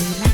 Relax.